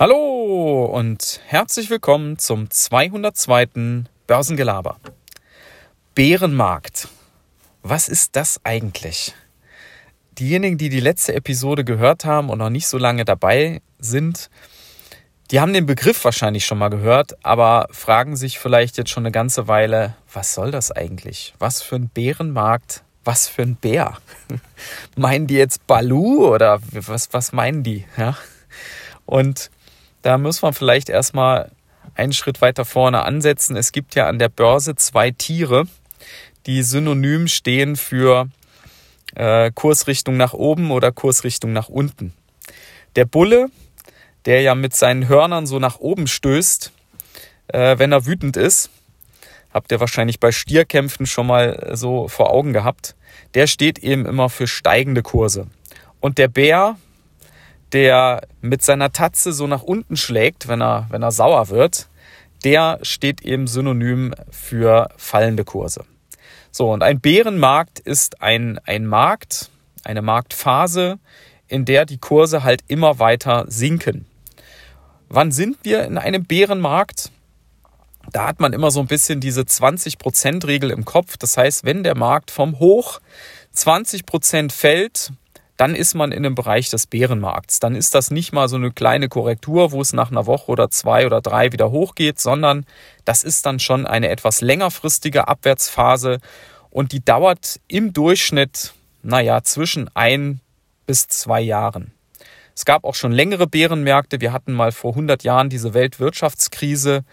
Hallo und herzlich willkommen zum 202. Börsengelaber. Bärenmarkt. Was ist das eigentlich? Diejenigen, die die letzte Episode gehört haben und noch nicht so lange dabei sind, die haben den Begriff wahrscheinlich schon mal gehört, aber fragen sich vielleicht jetzt schon eine ganze Weile, was soll das eigentlich? Was für ein Bärenmarkt? Was für ein Bär? meinen die jetzt Balu oder was, was meinen die? Ja? Und da muss man vielleicht erstmal einen Schritt weiter vorne ansetzen. Es gibt ja an der Börse zwei Tiere, die synonym stehen für äh, Kursrichtung nach oben oder Kursrichtung nach unten. Der Bulle, der ja mit seinen Hörnern so nach oben stößt, äh, wenn er wütend ist, habt ihr wahrscheinlich bei Stierkämpfen schon mal so vor Augen gehabt, der steht eben immer für steigende Kurse. Und der Bär, der mit seiner Tatze so nach unten schlägt, wenn er, wenn er sauer wird, der steht eben synonym für fallende Kurse. So, und ein Bärenmarkt ist ein, ein Markt, eine Marktphase, in der die Kurse halt immer weiter sinken. Wann sind wir in einem Bärenmarkt? Da hat man immer so ein bisschen diese 20%-Regel im Kopf. Das heißt, wenn der Markt vom Hoch 20% fällt, dann ist man in dem Bereich des Bärenmarkts. Dann ist das nicht mal so eine kleine Korrektur, wo es nach einer Woche oder zwei oder drei wieder hochgeht, sondern das ist dann schon eine etwas längerfristige Abwärtsphase und die dauert im Durchschnitt, naja, zwischen ein bis zwei Jahren. Es gab auch schon längere Bärenmärkte. Wir hatten mal vor 100 Jahren diese Weltwirtschaftskrise.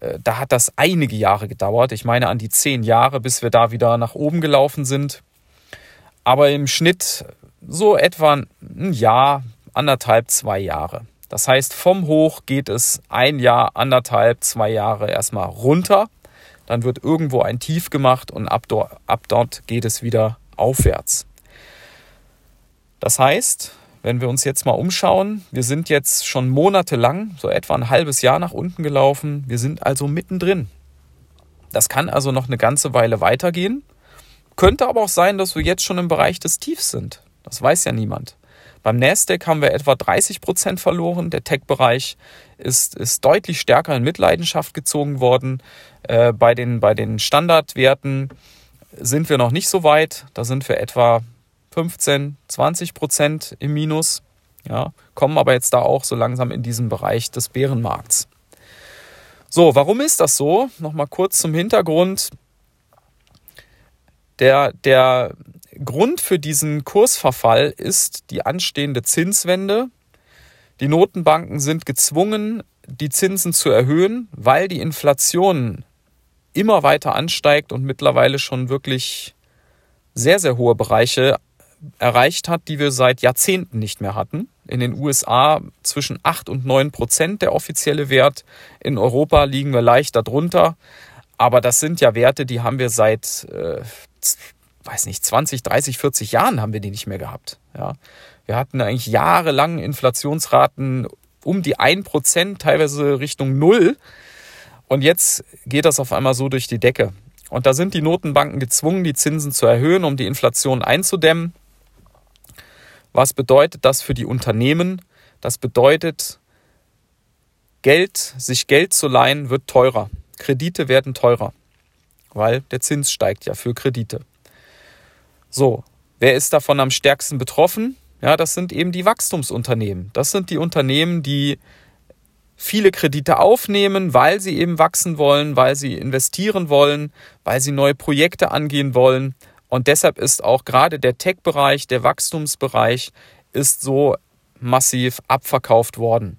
Äh, da hat das einige Jahre gedauert. Ich meine an die zehn Jahre, bis wir da wieder nach oben gelaufen sind. Aber im Schnitt so etwa ein Jahr, anderthalb, zwei Jahre. Das heißt, vom Hoch geht es ein Jahr, anderthalb, zwei Jahre erstmal runter. Dann wird irgendwo ein Tief gemacht und ab dort, ab dort geht es wieder aufwärts. Das heißt, wenn wir uns jetzt mal umschauen, wir sind jetzt schon monatelang, so etwa ein halbes Jahr nach unten gelaufen. Wir sind also mittendrin. Das kann also noch eine ganze Weile weitergehen. Könnte aber auch sein, dass wir jetzt schon im Bereich des Tiefs sind. Das weiß ja niemand. Beim Nasdaq haben wir etwa 30 Prozent verloren. Der Tech-Bereich ist, ist deutlich stärker in Mitleidenschaft gezogen worden. Äh, bei, den, bei den Standardwerten sind wir noch nicht so weit. Da sind wir etwa 15, 20 Prozent im Minus. Ja, kommen aber jetzt da auch so langsam in diesen Bereich des Bärenmarkts. So, warum ist das so? Nochmal kurz zum Hintergrund. Der, der Grund für diesen Kursverfall ist die anstehende Zinswende. Die Notenbanken sind gezwungen, die Zinsen zu erhöhen, weil die Inflation immer weiter ansteigt und mittlerweile schon wirklich sehr, sehr hohe Bereiche erreicht hat, die wir seit Jahrzehnten nicht mehr hatten. In den USA zwischen 8 und 9 Prozent der offizielle Wert. In Europa liegen wir leicht darunter. Aber das sind ja Werte, die haben wir seit äh, weiß nicht, 20, 30, 40 Jahren haben wir die nicht mehr gehabt. Ja. Wir hatten eigentlich jahrelang Inflationsraten um die 1%, teilweise Richtung Null. Und jetzt geht das auf einmal so durch die Decke. Und da sind die Notenbanken gezwungen, die Zinsen zu erhöhen, um die Inflation einzudämmen. Was bedeutet das für die Unternehmen? Das bedeutet, Geld, sich Geld zu leihen, wird teurer. Kredite werden teurer, weil der Zins steigt ja für Kredite. So, wer ist davon am stärksten betroffen? Ja, das sind eben die Wachstumsunternehmen. Das sind die Unternehmen, die viele Kredite aufnehmen, weil sie eben wachsen wollen, weil sie investieren wollen, weil sie neue Projekte angehen wollen. Und deshalb ist auch gerade der Tech-Bereich, der Wachstumsbereich, ist so massiv abverkauft worden.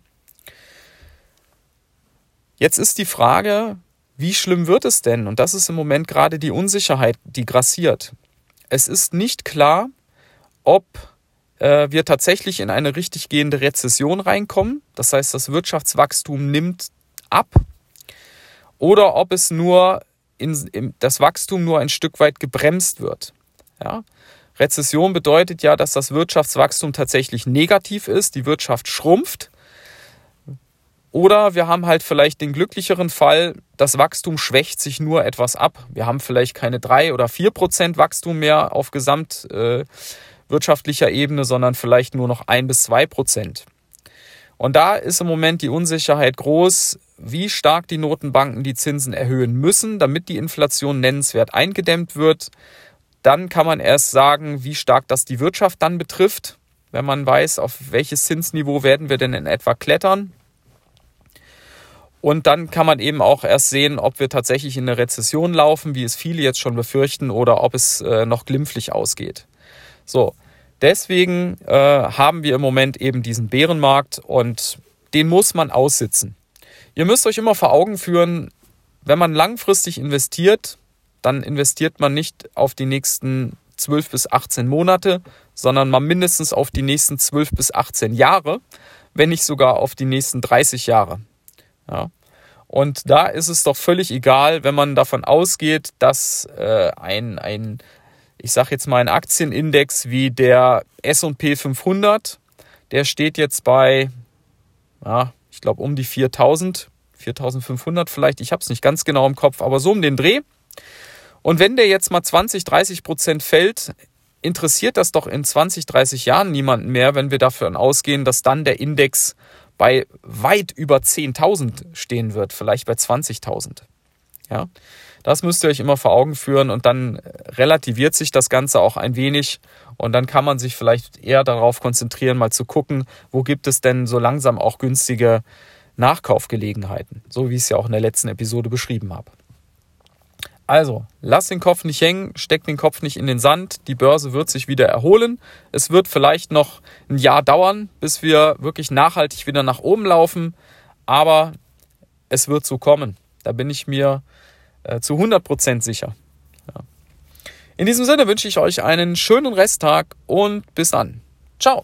Jetzt ist die Frage, wie schlimm wird es denn? Und das ist im Moment gerade die Unsicherheit, die grassiert. Es ist nicht klar, ob äh, wir tatsächlich in eine richtig gehende Rezession reinkommen. Das heißt, das Wirtschaftswachstum nimmt ab. Oder ob es nur in, in, das Wachstum nur ein Stück weit gebremst wird. Ja? Rezession bedeutet ja, dass das Wirtschaftswachstum tatsächlich negativ ist, die Wirtschaft schrumpft oder wir haben halt vielleicht den glücklicheren Fall, das Wachstum schwächt sich nur etwas ab. Wir haben vielleicht keine drei oder vier Prozent Wachstum mehr auf gesamtwirtschaftlicher äh, Ebene, sondern vielleicht nur noch ein bis zwei Prozent. Und da ist im Moment die Unsicherheit groß, wie stark die Notenbanken die Zinsen erhöhen müssen, damit die Inflation nennenswert eingedämmt wird. Dann kann man erst sagen, wie stark das die Wirtschaft dann betrifft, wenn man weiß, auf welches Zinsniveau werden wir denn in etwa klettern. Und dann kann man eben auch erst sehen, ob wir tatsächlich in eine Rezession laufen, wie es viele jetzt schon befürchten, oder ob es äh, noch glimpflich ausgeht. So, deswegen äh, haben wir im Moment eben diesen Bärenmarkt und den muss man aussitzen. Ihr müsst euch immer vor Augen führen, wenn man langfristig investiert, dann investiert man nicht auf die nächsten 12 bis 18 Monate, sondern mal mindestens auf die nächsten 12 bis 18 Jahre, wenn nicht sogar auf die nächsten 30 Jahre. Ja. Und da ist es doch völlig egal, wenn man davon ausgeht, dass äh, ein, ein, ich sage jetzt mal, ein Aktienindex wie der SP 500, der steht jetzt bei, ja, ich glaube, um die 4000, 4500 vielleicht, ich habe es nicht ganz genau im Kopf, aber so um den Dreh. Und wenn der jetzt mal 20, 30 Prozent fällt, interessiert das doch in 20, 30 Jahren niemanden mehr, wenn wir davon ausgehen, dass dann der Index bei weit über 10.000 stehen wird, vielleicht bei 20.000. Ja, das müsst ihr euch immer vor Augen führen und dann relativiert sich das Ganze auch ein wenig und dann kann man sich vielleicht eher darauf konzentrieren, mal zu gucken, wo gibt es denn so langsam auch günstige Nachkaufgelegenheiten, so wie ich es ja auch in der letzten Episode beschrieben habe. Also, lass den Kopf nicht hängen, steck den Kopf nicht in den Sand. Die Börse wird sich wieder erholen. Es wird vielleicht noch ein Jahr dauern, bis wir wirklich nachhaltig wieder nach oben laufen. Aber es wird so kommen. Da bin ich mir äh, zu 100% sicher. Ja. In diesem Sinne wünsche ich euch einen schönen Resttag und bis dann. Ciao.